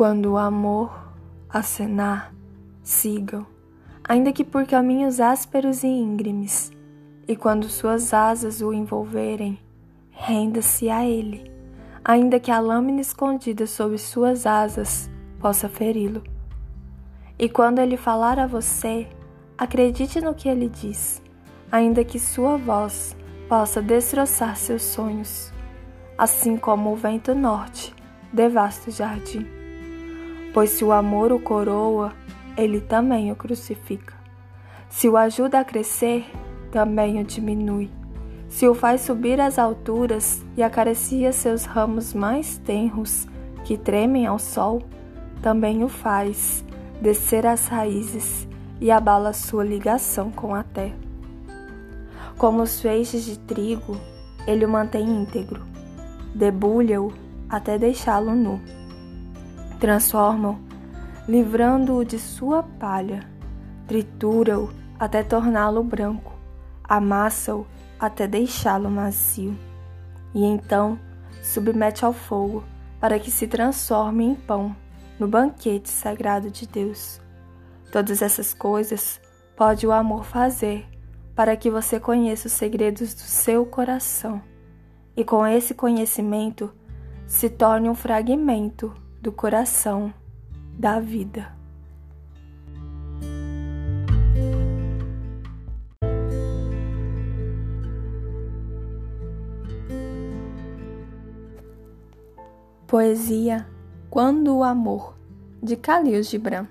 Quando o amor acenar, sigam, ainda que por caminhos ásperos e íngremes, e quando suas asas o envolverem, renda-se a ele, ainda que a lâmina escondida sob suas asas possa feri-lo. E quando ele falar a você, acredite no que ele diz, ainda que sua voz possa destroçar seus sonhos, assim como o vento norte devasta o jardim. Pois se o amor o coroa, ele também o crucifica. Se o ajuda a crescer, também o diminui. Se o faz subir às alturas e acaricia seus ramos mais tenros, que tremem ao sol, também o faz descer as raízes e abala sua ligação com a terra. Como os feixes de trigo, ele o mantém íntegro, debulha-o até deixá-lo nu. Transforma-o, livrando-o de sua palha, tritura-o até torná-lo branco, amassa-o até deixá-lo macio, e então submete ao fogo para que se transforme em pão no banquete sagrado de Deus. Todas essas coisas pode o amor fazer para que você conheça os segredos do seu coração e com esse conhecimento se torne um fragmento do coração da vida. Poesia quando o Amor, de Khalil Gibran.